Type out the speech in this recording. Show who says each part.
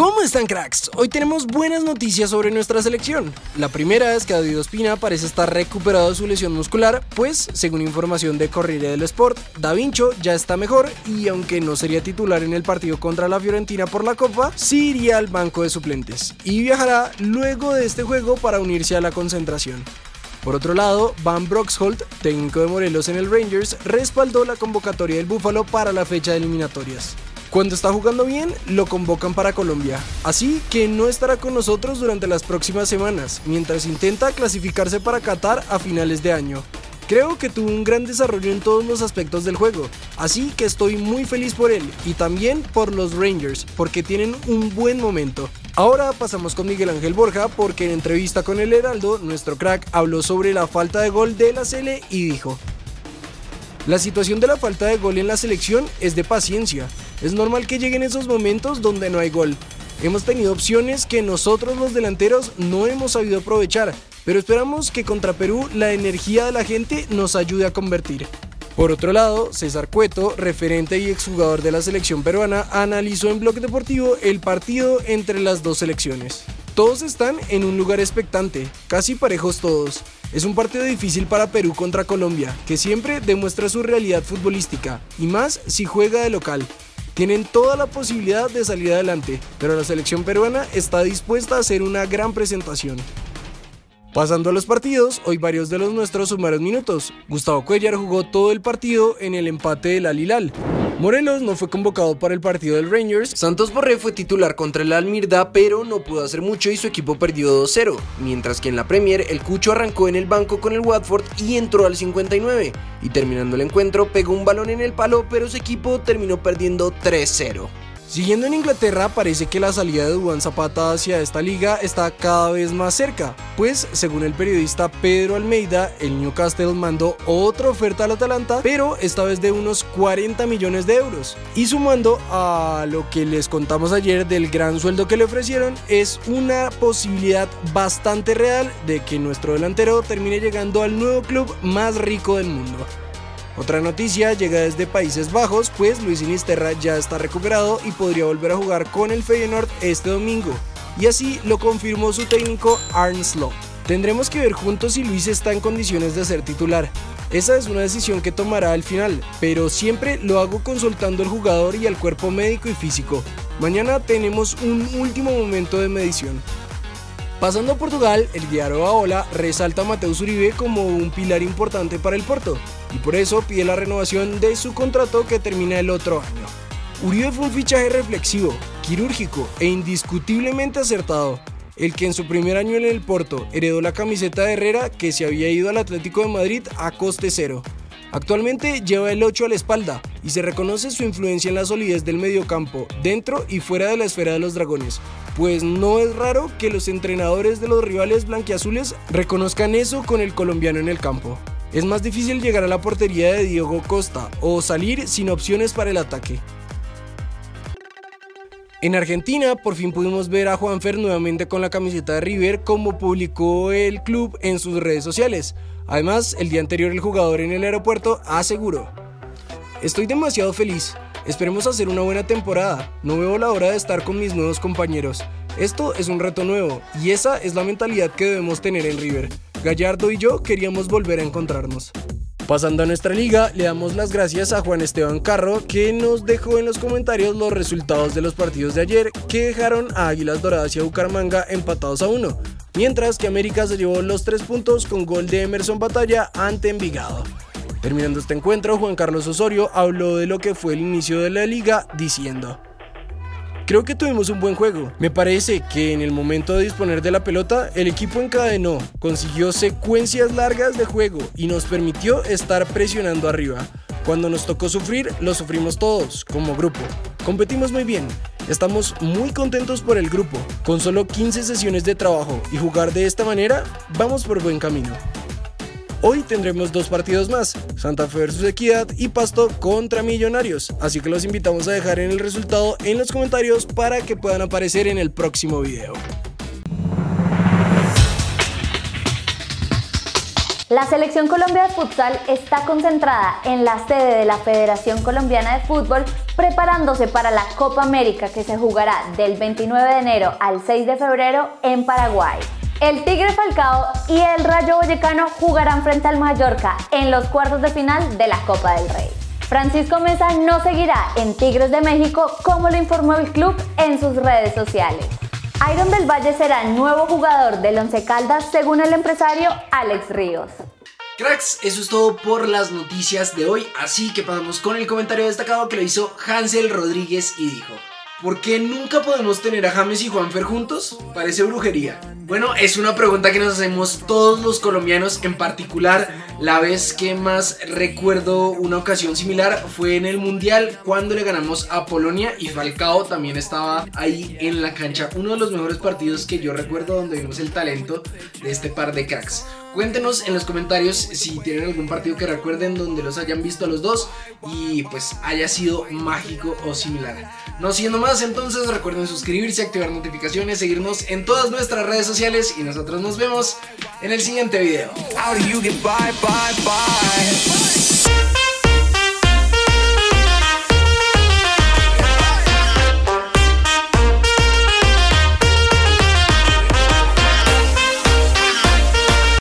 Speaker 1: ¿Cómo están cracks? Hoy tenemos buenas noticias sobre nuestra selección. La primera es que David Ospina parece estar recuperado de su lesión muscular, pues según información de Corriere del Sport, Da Vincio ya está mejor y aunque no sería titular en el partido contra la Fiorentina por la Copa, sí iría al banco de suplentes y viajará luego de este juego para unirse a la concentración. Por otro lado, Van Broxholt, técnico de Morelos en el Rangers, respaldó la convocatoria del Búfalo para la fecha de eliminatorias. Cuando está jugando bien, lo convocan para Colombia, así que no estará con nosotros durante las próximas semanas, mientras intenta clasificarse para Qatar a finales de año. Creo que tuvo un gran desarrollo en todos los aspectos del juego, así que estoy muy feliz por él y también por los Rangers, porque tienen un buen momento. Ahora pasamos con Miguel Ángel Borja porque en entrevista con el Heraldo, nuestro crack habló sobre la falta de gol de la Cele y dijo, la situación de la falta de gol en la selección es de paciencia. Es normal que lleguen esos momentos donde no hay gol. Hemos tenido opciones que nosotros los delanteros no hemos sabido aprovechar, pero esperamos que contra Perú la energía de la gente nos ayude a convertir. Por otro lado, César Cueto, referente y exjugador de la selección peruana, analizó en Bloque Deportivo el partido entre las dos selecciones. Todos están en un lugar expectante, casi parejos todos. Es un partido difícil para Perú contra Colombia, que siempre demuestra su realidad futbolística, y más si juega de local. Tienen toda la posibilidad de salir adelante, pero la selección peruana está dispuesta a hacer una gran presentación. Pasando a los partidos, hoy varios de los nuestros sumaron minutos. Gustavo Cuellar jugó todo el partido en el empate del Alilal. Morelos no fue convocado para el partido del Rangers. Santos Borré fue titular contra el Almirda, pero no pudo hacer mucho y su equipo perdió 2-0. Mientras que en la Premier, el Cucho arrancó en el banco con el Watford y entró al 59. Y terminando el encuentro, pegó un balón en el palo, pero su equipo terminó perdiendo 3-0. Siguiendo en Inglaterra, parece que la salida de Duan Zapata hacia esta liga está cada vez más cerca, pues según el periodista Pedro Almeida, el Newcastle mandó otra oferta al Atalanta, pero esta vez de unos 40 millones de euros. Y sumando a lo que les contamos ayer del gran sueldo que le ofrecieron, es una posibilidad bastante real de que nuestro delantero termine llegando al nuevo club más rico del mundo. Otra noticia llega desde Países Bajos, pues Luis Sinisterra ya está recuperado y podría volver a jugar con el Feyenoord este domingo. Y así lo confirmó su técnico Arne. Tendremos que ver juntos si Luis está en condiciones de ser titular. Esa es una decisión que tomará al final, pero siempre lo hago consultando al jugador y al cuerpo médico y físico. Mañana tenemos un último momento de medición. Pasando a Portugal, el diario Aola resalta a Mateus Uribe como un pilar importante para el Porto y por eso pide la renovación de su contrato que termina el otro año. Uribe fue un fichaje reflexivo, quirúrgico e indiscutiblemente acertado. El que en su primer año en el Porto heredó la camiseta de Herrera que se había ido al Atlético de Madrid a coste cero. Actualmente lleva el 8 a la espalda y se reconoce su influencia en la solidez del mediocampo, dentro y fuera de la esfera de los dragones, pues no es raro que los entrenadores de los rivales blanquiazules reconozcan eso con el colombiano en el campo. Es más difícil llegar a la portería de Diego Costa o salir sin opciones para el ataque. En Argentina por fin pudimos ver a Juanfer nuevamente con la camiseta de River como publicó el club en sus redes sociales. Además, el día anterior el jugador en el aeropuerto aseguró, Estoy demasiado feliz, esperemos hacer una buena temporada, no veo la hora de estar con mis nuevos compañeros. Esto es un reto nuevo y esa es la mentalidad que debemos tener en River. Gallardo y yo queríamos volver a encontrarnos. Pasando a nuestra liga, le damos las gracias a Juan Esteban Carro que nos dejó en los comentarios los resultados de los partidos de ayer que dejaron a Águilas Doradas y a Bucaramanga empatados a uno mientras que América se llevó los tres puntos con gol de Emerson Batalla ante Envigado. Terminando este encuentro, Juan Carlos Osorio habló de lo que fue el inicio de la liga diciendo, Creo que tuvimos un buen juego. Me parece que en el momento de disponer de la pelota, el equipo encadenó, consiguió secuencias largas de juego y nos permitió estar presionando arriba. Cuando nos tocó sufrir, lo sufrimos todos, como grupo. Competimos muy bien, Estamos muy contentos por el grupo. Con solo 15 sesiones de trabajo y jugar de esta manera, vamos por buen camino. Hoy tendremos dos partidos más, Santa Fe vs Equidad y Pasto contra Millonarios, así que los invitamos a dejar en el resultado en los comentarios para que puedan aparecer en el próximo video.
Speaker 2: La selección Colombia de futsal está concentrada en la sede de la Federación Colombiana de Fútbol preparándose para la Copa América que se jugará del 29 de enero al 6 de febrero en Paraguay. El Tigre Falcao y el Rayo Boyacano jugarán frente al Mallorca en los cuartos de final de la Copa del Rey. Francisco Mesa no seguirá en Tigres de México como lo informó el club en sus redes sociales. Iron del Valle será nuevo jugador del Once Caldas según el empresario Alex Ríos.
Speaker 1: Cracks, eso es todo por las noticias de hoy, así que pasamos con el comentario destacado que lo hizo Hansel Rodríguez y dijo ¿Por qué nunca podemos tener a James y Juanfer juntos? Parece brujería. Bueno, es una pregunta que nos hacemos todos los colombianos, en particular la vez que más recuerdo una ocasión similar fue en el Mundial cuando le ganamos a Polonia y Falcao también estaba ahí en la cancha. Uno de los mejores partidos que yo recuerdo donde vimos el talento de este par de cracks. Cuéntenos en los comentarios si tienen algún partido que recuerden donde los hayan visto a los dos y pues haya sido mágico o similar. No siendo más, entonces recuerden suscribirse, activar notificaciones, seguirnos en todas nuestras redes sociales y nosotros nos vemos en el siguiente video.